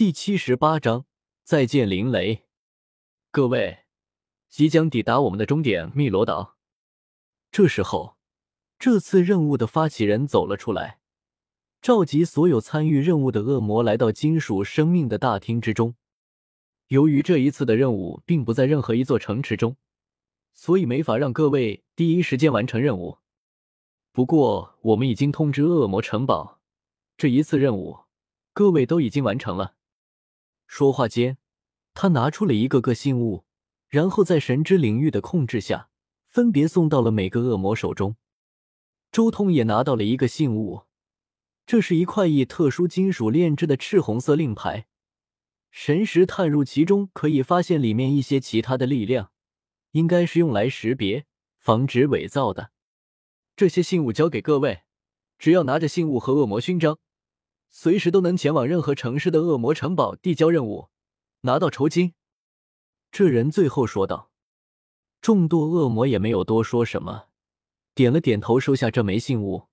第七十八章再见林雷。各位，即将抵达我们的终点汨罗岛。这时候，这次任务的发起人走了出来，召集所有参与任务的恶魔来到金属生命的大厅之中。由于这一次的任务并不在任何一座城池中，所以没法让各位第一时间完成任务。不过，我们已经通知恶魔城堡，这一次任务各位都已经完成了。说话间，他拿出了一个个信物，然后在神之领域的控制下，分别送到了每个恶魔手中。周通也拿到了一个信物，这是一块以特殊金属炼制的赤红色令牌。神识探入其中，可以发现里面一些其他的力量，应该是用来识别、防止伪造的。这些信物交给各位，只要拿着信物和恶魔勋章。随时都能前往任何城市的恶魔城堡递交任务，拿到酬金。这人最后说道。众多恶魔也没有多说什么，点了点头，收下这枚信物。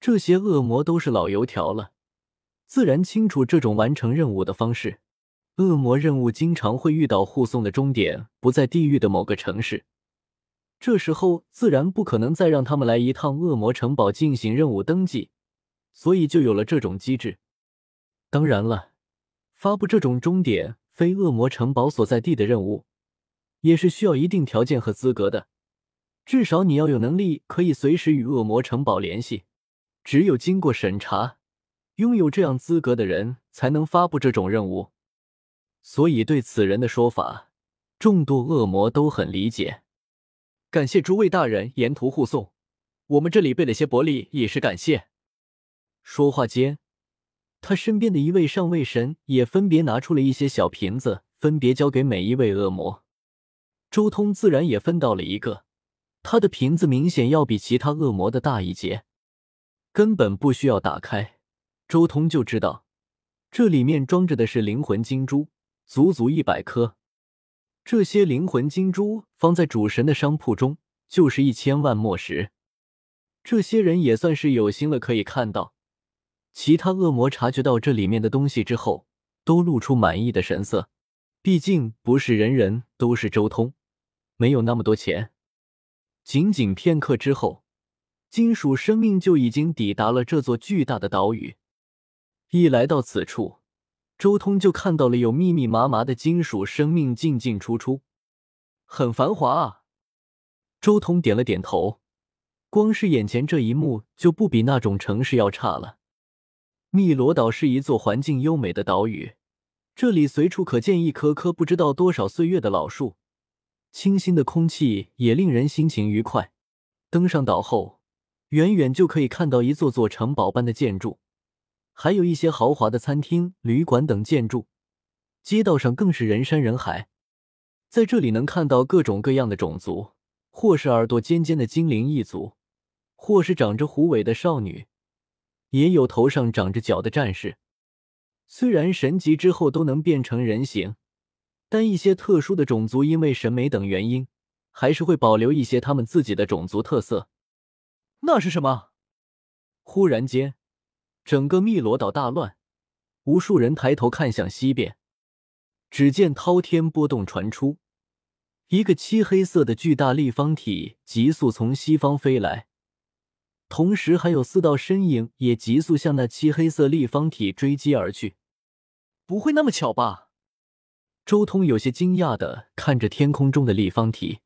这些恶魔都是老油条了，自然清楚这种完成任务的方式。恶魔任务经常会遇到护送的终点不在地狱的某个城市，这时候自然不可能再让他们来一趟恶魔城堡进行任务登记。所以就有了这种机制。当然了，发布这种终点非恶魔城堡所在地的任务，也是需要一定条件和资格的。至少你要有能力可以随时与恶魔城堡联系。只有经过审查，拥有这样资格的人才能发布这种任务。所以对此人的说法，众多恶魔都很理解。感谢诸位大人沿途护送，我们这里备了些薄利，以示感谢。说话间，他身边的一位上位神也分别拿出了一些小瓶子，分别交给每一位恶魔。周通自然也分到了一个，他的瓶子明显要比其他恶魔的大一截，根本不需要打开，周通就知道这里面装着的是灵魂金珠，足足一百颗。这些灵魂金珠放在主神的商铺中，就是一千万墨石。这些人也算是有心了，可以看到。其他恶魔察觉到这里面的东西之后，都露出满意的神色。毕竟不是人人都是周通，没有那么多钱。仅仅片刻之后，金属生命就已经抵达了这座巨大的岛屿。一来到此处，周通就看到了有密密麻麻的金属生命进进出出，很繁华啊。周通点了点头，光是眼前这一幕就不比那种城市要差了。汨罗岛是一座环境优美的岛屿，这里随处可见一棵棵不知道多少岁月的老树，清新的空气也令人心情愉快。登上岛后，远远就可以看到一座座城堡般的建筑，还有一些豪华的餐厅、旅馆等建筑。街道上更是人山人海，在这里能看到各种各样的种族，或是耳朵尖尖的精灵一族，或是长着狐尾的少女。也有头上长着角的战士，虽然神级之后都能变成人形，但一些特殊的种族因为审美等原因，还是会保留一些他们自己的种族特色。那是什么？忽然间，整个汨罗岛大乱，无数人抬头看向西边，只见滔天波动传出，一个漆黑色的巨大立方体急速从西方飞来。同时，还有四道身影也急速向那漆黑色立方体追击而去。不会那么巧吧？周通有些惊讶的看着天空中的立方体，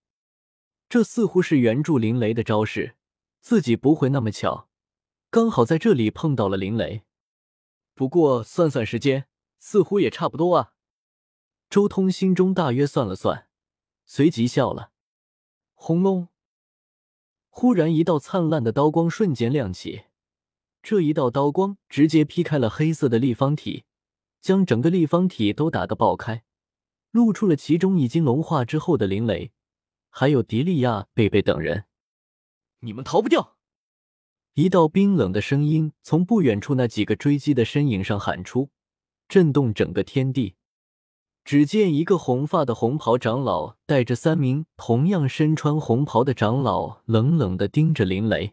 这似乎是援助林雷的招式。自己不会那么巧，刚好在这里碰到了林雷。不过算算时间，似乎也差不多啊。周通心中大约算了算，随即笑了。轰隆！忽然，一道灿烂的刀光瞬间亮起，这一道刀光直接劈开了黑色的立方体，将整个立方体都打得爆开，露出了其中已经融化之后的林雷，还有迪利亚、贝贝等人。你们逃不掉！一道冰冷的声音从不远处那几个追击的身影上喊出，震动整个天地。只见一个红发的红袍长老带着三名同样身穿红袍的长老，冷冷的盯着林雷。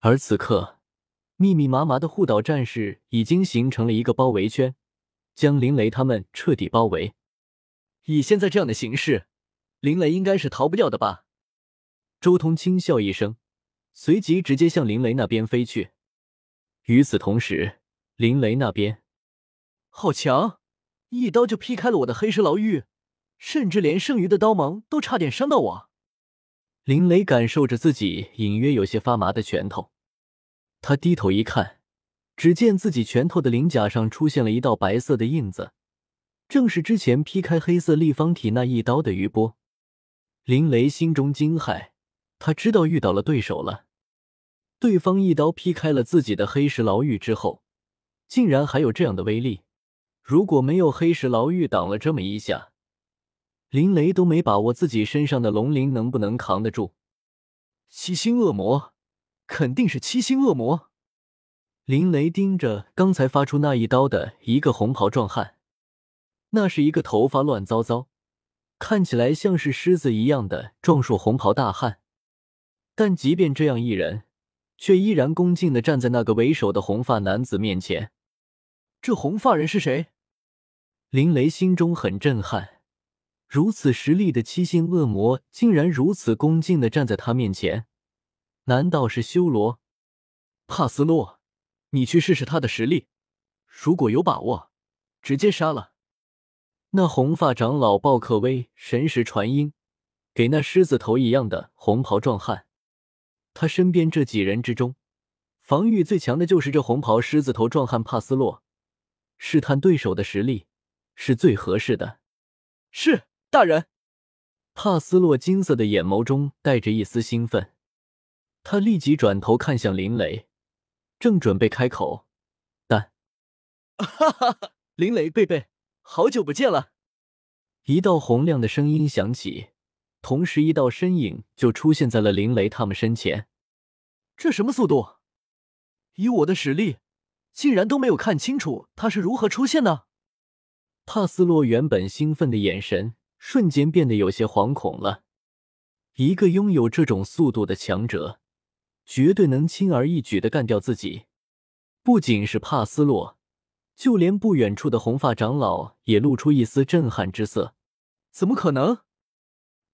而此刻，密密麻麻的护岛战士已经形成了一个包围圈，将林雷他们彻底包围。以现在这样的形势，林雷应该是逃不掉的吧？周通轻笑一声，随即直接向林雷那边飞去。与此同时，林雷那边，好强，一刀就劈开了我的黑石牢狱，甚至连剩余的刀芒都差点伤到我。林雷感受着自己隐约有些发麻的拳头，他低头一看，只见自己拳头的鳞甲上出现了一道白色的印子。正是之前劈开黑色立方体那一刀的余波，林雷心中惊骇，他知道遇到了对手了。对方一刀劈开了自己的黑石牢狱之后，竟然还有这样的威力。如果没有黑石牢狱挡了这么一下，林雷都没把握自己身上的龙鳞能不能扛得住。七星恶魔，肯定是七星恶魔。林雷盯着刚才发出那一刀的一个红袍壮汉。那是一个头发乱糟糟，看起来像是狮子一样的壮硕红袍大汉，但即便这样一人，却依然恭敬的站在那个为首的红发男子面前。这红发人是谁？林雷心中很震撼，如此实力的七星恶魔竟然如此恭敬的站在他面前，难道是修罗？帕斯洛，你去试试他的实力，如果有把握，直接杀了。那红发长老鲍克威神识传音给那狮子头一样的红袍壮汉，他身边这几人之中，防御最强的就是这红袍狮子头壮汉帕斯洛，试探对手的实力是最合适的。是大人，帕斯洛金色的眼眸中带着一丝兴奋，他立即转头看向林雷，正准备开口，但，哈哈哈，林雷贝贝。好久不见了！一道洪亮的声音响起，同时一道身影就出现在了林雷他们身前。这什么速度？以我的实力，竟然都没有看清楚他是如何出现的。帕斯洛原本兴奋的眼神瞬间变得有些惶恐了。一个拥有这种速度的强者，绝对能轻而易举的干掉自己。不仅是帕斯洛。就连不远处的红发长老也露出一丝震撼之色。怎么可能？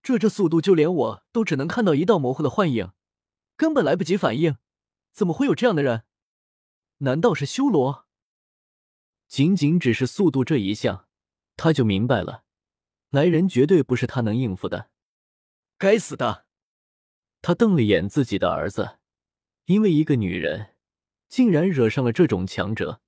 这这速度，就连我都只能看到一道模糊的幻影，根本来不及反应。怎么会有这样的人？难道是修罗？仅仅只是速度这一项，他就明白了，来人绝对不是他能应付的。该死的！他瞪了眼自己的儿子，因为一个女人竟然惹上了这种强者。